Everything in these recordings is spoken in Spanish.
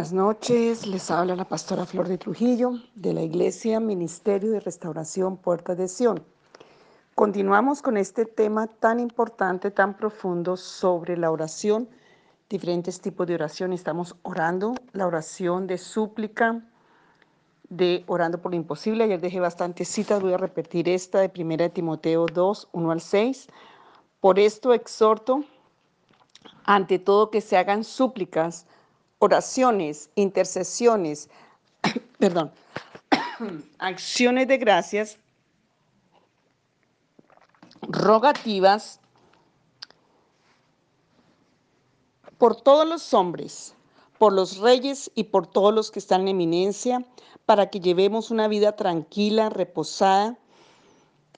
Buenas noches, les habla la pastora Flor de Trujillo de la Iglesia Ministerio de Restauración Puerta de Sion. Continuamos con este tema tan importante, tan profundo sobre la oración, diferentes tipos de oración. Estamos orando la oración de súplica, de orando por lo imposible. Ayer dejé bastantes citas, voy a repetir esta de 1 Timoteo 2, 1 al 6. Por esto exhorto, ante todo que se hagan súplicas, oraciones, intercesiones, perdón, acciones de gracias, rogativas por todos los hombres, por los reyes y por todos los que están en eminencia, para que llevemos una vida tranquila, reposada,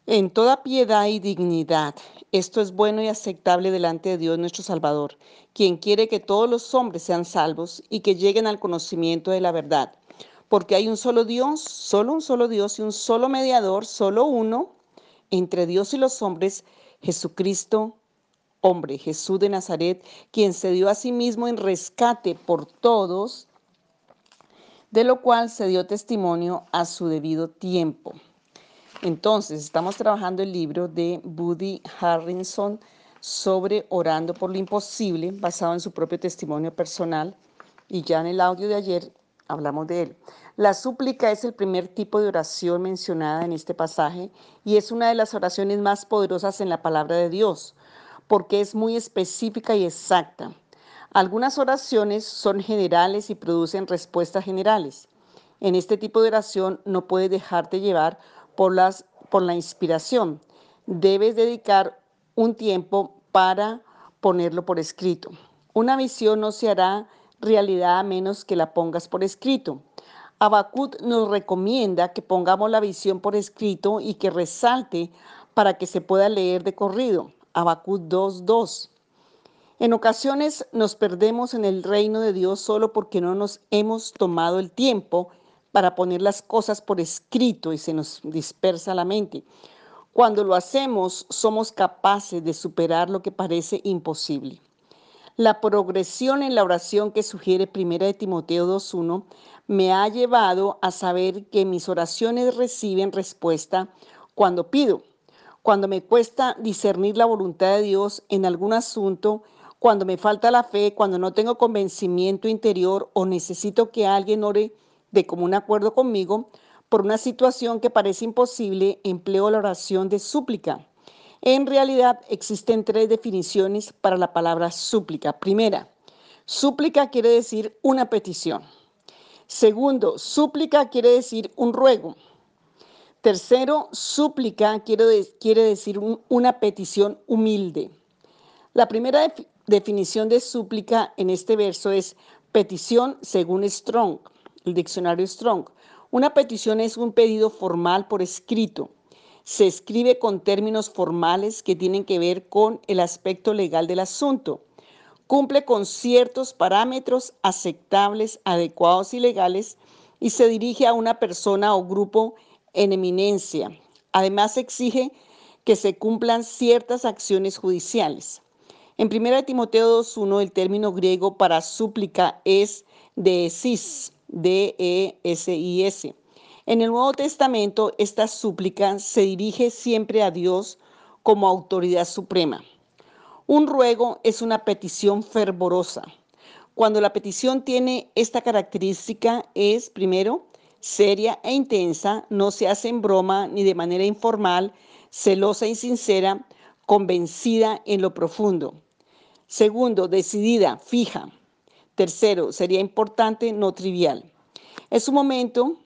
en toda piedad y dignidad. Esto es bueno y aceptable delante de Dios nuestro Salvador, quien quiere que todos los hombres sean salvos y que lleguen al conocimiento de la verdad. Porque hay un solo Dios, solo un solo Dios y un solo mediador, solo uno, entre Dios y los hombres, Jesucristo, hombre, Jesús de Nazaret, quien se dio a sí mismo en rescate por todos, de lo cual se dio testimonio a su debido tiempo. Entonces, estamos trabajando el libro de Buddy Harrison sobre Orando por lo Imposible, basado en su propio testimonio personal, y ya en el audio de ayer hablamos de él. La súplica es el primer tipo de oración mencionada en este pasaje y es una de las oraciones más poderosas en la palabra de Dios, porque es muy específica y exacta. Algunas oraciones son generales y producen respuestas generales. En este tipo de oración no puedes dejarte llevar por, la inspiración. Debes dedicar un tiempo para ponerlo por escrito. Una visión no se hará realidad a menos que la pongas por escrito. Abacut nos recomienda que pongamos la visión por escrito y que resalte para que se pueda leer de corrido. Abacut 2.2. En ocasiones nos perdemos en el reino de Dios solo porque no nos hemos tomado el tiempo para poner las cosas por escrito y se nos dispersa la mente. Cuando lo hacemos, somos capaces de superar lo que parece imposible. La progresión en la oración que sugiere 1 de Timoteo 2.1 me ha llevado a saber que mis oraciones reciben respuesta cuando pido, cuando me cuesta discernir la voluntad de Dios en algún asunto, cuando me falta la fe, cuando no tengo convencimiento interior o necesito que alguien ore de común acuerdo conmigo, por una situación que parece imposible, empleo la oración de súplica. En realidad existen tres definiciones para la palabra súplica. Primera, súplica quiere decir una petición. Segundo, súplica quiere decir un ruego. Tercero, súplica quiere, decir una petición humilde. La primera definición de súplica en este verso es petición según Strong el diccionario Strong. Una petición es un pedido formal por escrito. Se escribe con términos formales que tienen que ver con el aspecto legal del asunto. Cumple con ciertos parámetros aceptables, adecuados y legales y se dirige a una persona o grupo en eminencia. Además exige que se cumplan ciertas acciones judiciales. En 1 Timoteo 2.1 el término griego para súplica es deesis, D-E-S-I-S. En el Nuevo Testamento, esta súplica se dirige siempre a Dios como autoridad suprema. Un ruego es una petición fervorosa. Cuando la petición tiene esta característica es, primero, seria e intensa, no se hace en broma ni de manera informal, celosa y sincera, convencida en lo profundo. Segundo, decidida, fija. Tercero, sería importante, no trivial. Es un momento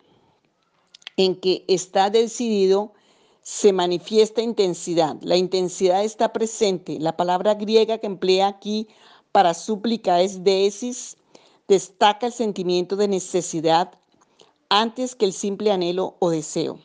en que está decidido, se manifiesta intensidad. La intensidad está presente. La palabra griega que emplea aquí para súplica es deesis, destaca el sentimiento de necesidad antes que el simple anhelo o deseo.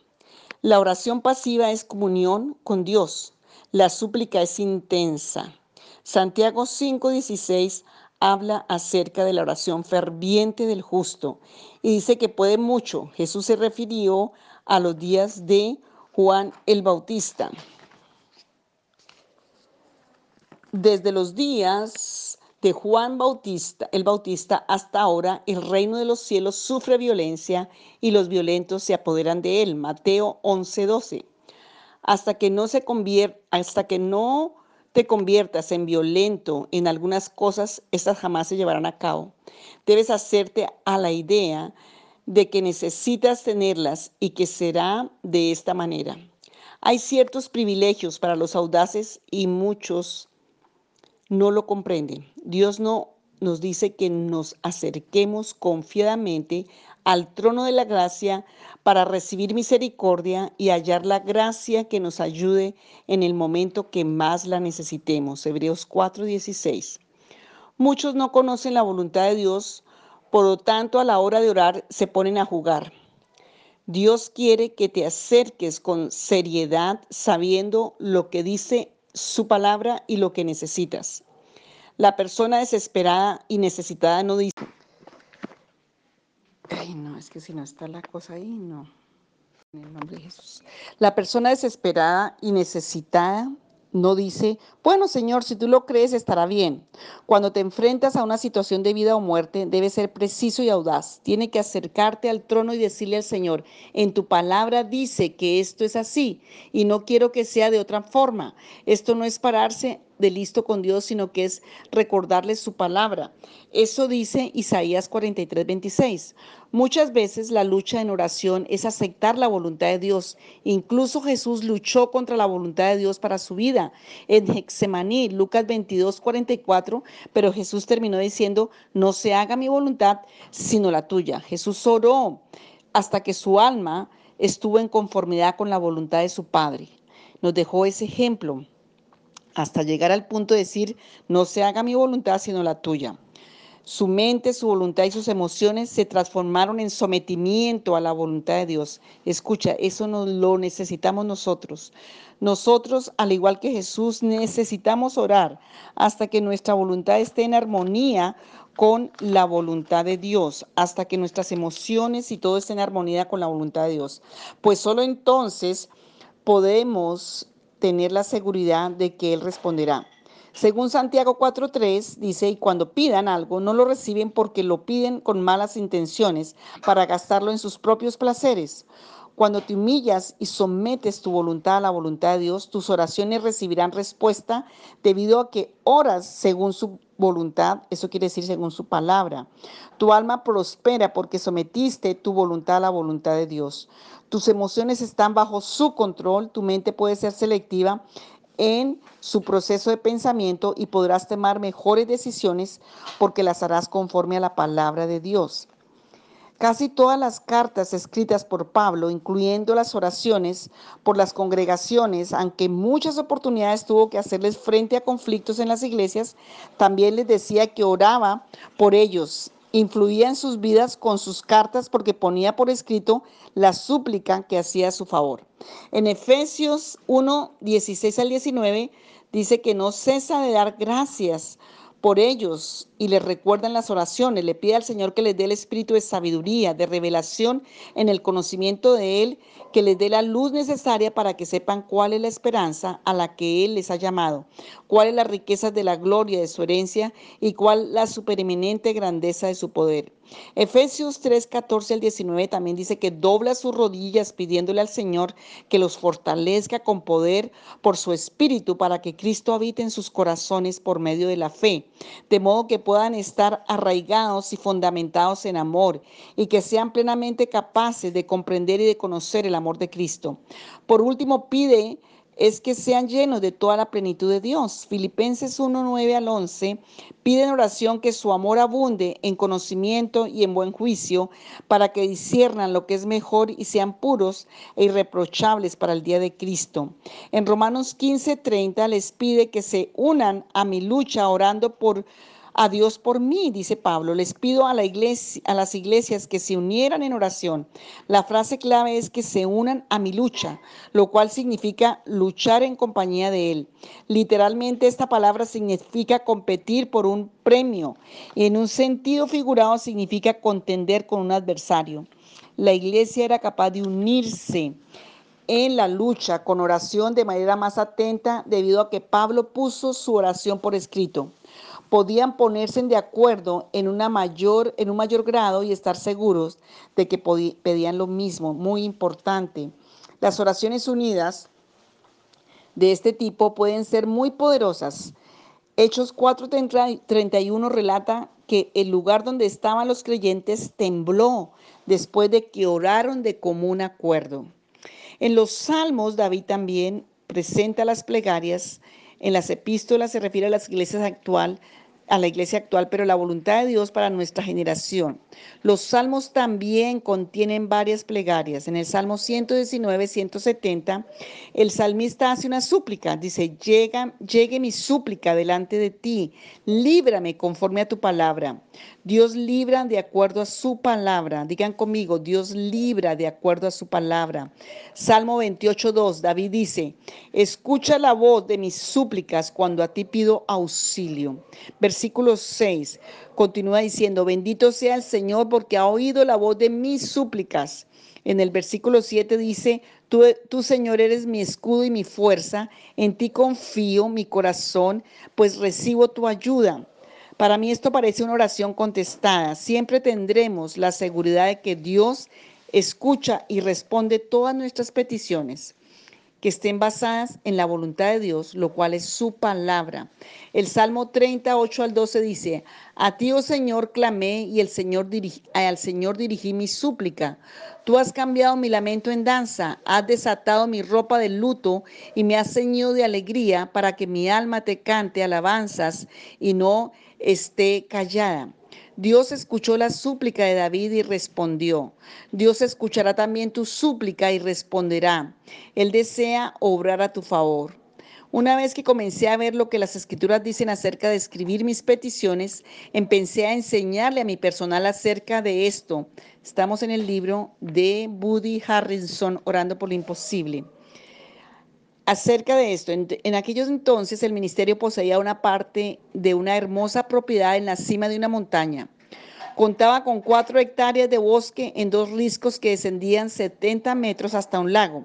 La oración pasiva es comunión con Dios. La súplica es intensa. Santiago 5:16 habla acerca de la oración ferviente del justo y dice que puede mucho. Jesús se refirió a los días de Juan el Bautista. Desde los días de Juan Bautista, el Bautista, hasta ahora el reino de los cielos sufre violencia y los violentos se apoderan de él. Mateo 11:12. Hasta que no se hasta que no te conviertas en violento en algunas cosas, estas jamás se llevarán a cabo. Debes hacerte a la idea de que necesitas tenerlas y que será de esta manera. Hay ciertos privilegios para los audaces y muchos no lo comprenden. Dios no nos dice que nos acerquemos confiadamente al trono de la gracia para recibir misericordia y hallar la gracia que nos ayude en el momento que más la necesitemos. Hebreos 4:16. Muchos no conocen la voluntad de Dios, por lo tanto a la hora de orar se ponen a jugar. Dios quiere que te acerques con seriedad sabiendo lo que dice su palabra y lo que necesitas. La persona desesperada y necesitada no dice, ay no, es que si no está la cosa ahí, no. En el nombre de Jesús. La persona desesperada y necesitada no dice, bueno Señor, si tú lo crees estará bien. Cuando te enfrentas a una situación de vida o muerte, debes ser preciso y audaz. Tiene que acercarte al trono y decirle al Señor, en tu palabra dice que esto es así y no quiero que sea de otra forma. Esto no es pararse de listo con Dios, sino que es recordarle su palabra. Eso dice Isaías 43, 26. Muchas veces la lucha en oración es aceptar la voluntad de Dios. Incluso Jesús luchó contra la voluntad de Dios para su vida. En Hexemaní, Lucas 22, 44, pero Jesús terminó diciendo, no se haga mi voluntad, sino la tuya. Jesús oró hasta que su alma estuvo en conformidad con la voluntad de su Padre. Nos dejó ese ejemplo hasta llegar al punto de decir, no se haga mi voluntad, sino la tuya. Su mente, su voluntad y sus emociones se transformaron en sometimiento a la voluntad de Dios. Escucha, eso no lo necesitamos nosotros. Nosotros, al igual que Jesús, necesitamos orar hasta que nuestra voluntad esté en armonía con la voluntad de Dios, hasta que nuestras emociones y todo esté en armonía con la voluntad de Dios. Pues solo entonces podemos tener la seguridad de que Él responderá. Según Santiago 4.3 dice, y cuando pidan algo, no lo reciben porque lo piden con malas intenciones para gastarlo en sus propios placeres. Cuando te humillas y sometes tu voluntad a la voluntad de Dios, tus oraciones recibirán respuesta debido a que oras según su voluntad, eso quiere decir según su palabra. Tu alma prospera porque sometiste tu voluntad a la voluntad de Dios. Tus emociones están bajo su control, tu mente puede ser selectiva en su proceso de pensamiento y podrás tomar mejores decisiones porque las harás conforme a la palabra de Dios. Casi todas las cartas escritas por Pablo, incluyendo las oraciones por las congregaciones, aunque muchas oportunidades tuvo que hacerles frente a conflictos en las iglesias, también les decía que oraba por ellos. Influía en sus vidas con sus cartas porque ponía por escrito la súplica que hacía a su favor. En Efesios 1, 16 al 19 dice que no cesa de dar gracias por ellos y les recuerdan las oraciones. Le pide al Señor que les dé el espíritu de sabiduría, de revelación en el conocimiento de Él, que les dé la luz necesaria para que sepan cuál es la esperanza a la que Él les ha llamado, cuál es la riqueza de la gloria de su herencia y cuál la supereminente grandeza de su poder. Efesios 3, 14 al 19 también dice que dobla sus rodillas pidiéndole al Señor que los fortalezca con poder por su espíritu para que Cristo habite en sus corazones por medio de la fe, de modo que puedan estar arraigados y fundamentados en amor y que sean plenamente capaces de comprender y de conocer el amor de Cristo. Por último, pide es que sean llenos de toda la plenitud de Dios. Filipenses 1, 9 al 11 piden oración que su amor abunde en conocimiento y en buen juicio para que disciernan lo que es mejor y sean puros e irreprochables para el día de Cristo. En Romanos 15, 30 les pide que se unan a mi lucha orando por a Dios por mí, dice Pablo. Les pido a, la iglesia, a las iglesias que se unieran en oración. La frase clave es que se unan a mi lucha, lo cual significa luchar en compañía de Él. Literalmente esta palabra significa competir por un premio en un sentido figurado significa contender con un adversario. La iglesia era capaz de unirse en la lucha con oración de manera más atenta debido a que Pablo puso su oración por escrito. Podían ponerse de acuerdo en, una mayor, en un mayor grado y estar seguros de que pedían lo mismo. Muy importante. Las oraciones unidas de este tipo pueden ser muy poderosas. Hechos 4:31 relata que el lugar donde estaban los creyentes tembló después de que oraron de común acuerdo. En los salmos, David también presenta las plegarias. En las epístolas se refiere a las iglesias actual, a la iglesia actual, pero la voluntad de Dios para nuestra generación. Los salmos también contienen varias plegarias. En el Salmo 119, 170, el salmista hace una súplica. Dice, Llega, llegue mi súplica delante de ti, líbrame conforme a tu palabra. Dios libra de acuerdo a su palabra. Digan conmigo, Dios libra de acuerdo a su palabra. Salmo 28, 2, David dice, escucha la voz de mis súplicas cuando a ti pido auxilio. Versículo 6, continúa diciendo, bendito sea el Señor porque ha oído la voz de mis súplicas. En el versículo 7 dice, tú, tú, Señor eres mi escudo y mi fuerza, en ti confío mi corazón, pues recibo tu ayuda. Para mí esto parece una oración contestada. Siempre tendremos la seguridad de que Dios escucha y responde todas nuestras peticiones que estén basadas en la voluntad de Dios, lo cual es su palabra. El Salmo 38 al 12 dice, a ti, oh Señor, clamé y el Señor al Señor dirigí mi súplica. Tú has cambiado mi lamento en danza, has desatado mi ropa de luto y me has ceñido de alegría para que mi alma te cante alabanzas y no esté callada. Dios escuchó la súplica de David y respondió. Dios escuchará también tu súplica y responderá. Él desea obrar a tu favor. Una vez que comencé a ver lo que las escrituras dicen acerca de escribir mis peticiones, empecé a enseñarle a mi personal acerca de esto. Estamos en el libro de Buddy Harrison, Orando por lo Imposible. Acerca de esto, en, aquellos entonces el ministerio poseía una parte de una hermosa propiedad en la cima de una montaña. Contaba con cuatro hectáreas de bosque en dos riscos que descendían 70 metros hasta un lago.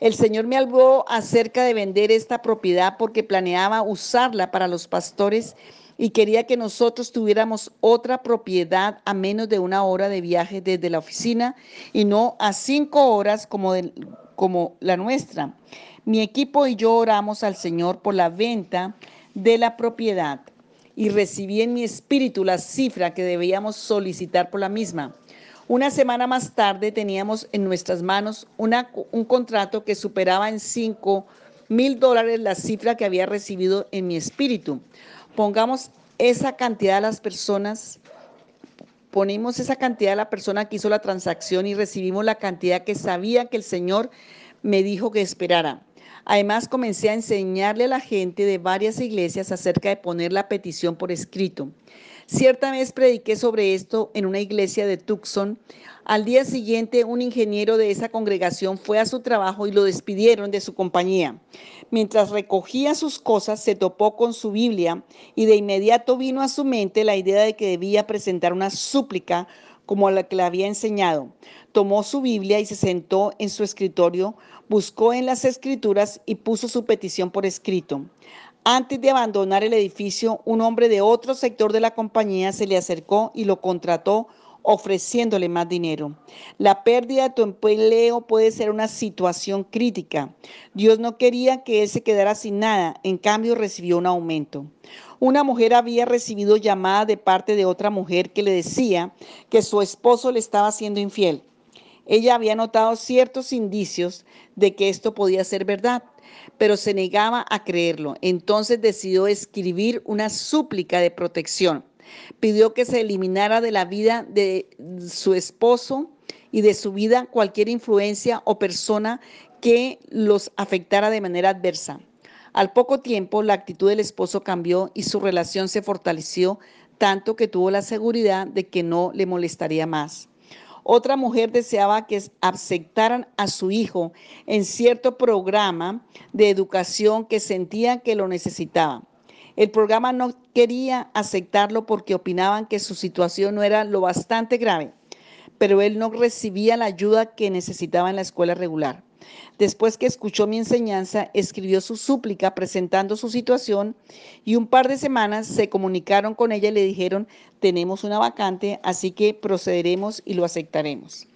El Señor me habló acerca de vender esta propiedad porque planeaba usarla para los pastores y quería que nosotros tuviéramos otra propiedad a menos de una hora de viaje desde la oficina y no a cinco horas como, como la nuestra. Mi equipo y yo oramos al Señor por la venta de la propiedad y recibí en mi espíritu la cifra que debíamos solicitar por la misma. Una semana más tarde teníamos en nuestras manos un contrato que superaba en 5 mil dólares la cifra que había recibido en mi espíritu. Pongamos esa cantidad a las personas, ponemos esa cantidad a la persona que hizo la transacción y recibimos la cantidad que sabía que el Señor me dijo que esperara. Además, comencé a enseñarle a la gente de varias iglesias acerca de poner la petición por escrito. Cierta vez prediqué sobre esto en una iglesia de Tucson. Al día siguiente, un ingeniero de esa congregación fue a su trabajo y lo despidieron de su compañía. Mientras recogía sus cosas, se topó con su Biblia y de inmediato vino a su mente la idea de que debía presentar una súplica como la que le había enseñado. Tomó su Biblia y se sentó en su escritorio, buscó en las escrituras y puso su petición por escrito. Antes de abandonar el edificio, un hombre de otro sector de la compañía se le acercó y lo contrató ofreciéndole más dinero. La pérdida de tu empleo puede ser una situación crítica. Dios no quería que él se quedara sin nada, en cambio recibió un aumento. Una mujer había recibido llamada de parte de otra mujer que le decía que su esposo le estaba siendo infiel. Ella había notado ciertos indicios de que esto podía ser verdad, pero se negaba a creerlo. Entonces decidió escribir una súplica de protección. Pidió que se eliminara de la vida de su esposo y de su vida cualquier influencia o persona que los afectara de manera adversa. Al poco tiempo, la actitud del esposo cambió y su relación se fortaleció tanto que tuvo la seguridad de que no le molestaría más. Otra mujer deseaba que aceptaran a su hijo en cierto programa de educación que sentía que lo necesitaba. El programa no quería aceptarlo porque opinaban que su situación no era lo bastante grave, pero él no recibía la ayuda que necesitaba en la escuela regular. Después que escuchó mi enseñanza, escribió su súplica presentando su situación y un par de semanas se comunicaron con ella y le dijeron, tenemos una vacante, así que procederemos y lo aceptaremos.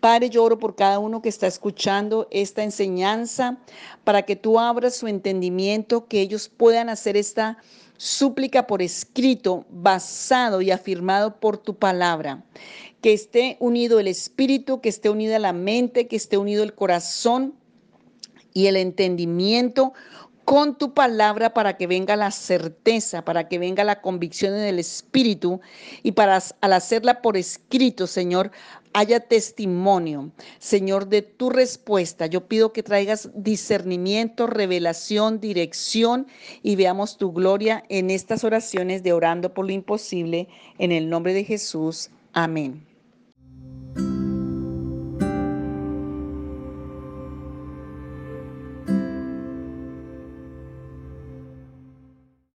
Padre, yo oro por cada uno que está escuchando esta enseñanza para que tú abras su entendimiento, que ellos puedan hacer esta súplica por escrito, basado y afirmado por tu palabra. Que esté unido el espíritu, que esté unida la mente, que esté unido el corazón y el entendimiento con tu palabra para que venga la certeza, para que venga la convicción en el Espíritu y para al hacerla por escrito, Señor, haya testimonio, Señor, de tu respuesta. Yo pido que traigas discernimiento, revelación, dirección y veamos tu gloria en estas oraciones de orando por lo imposible. En el nombre de Jesús. Amén.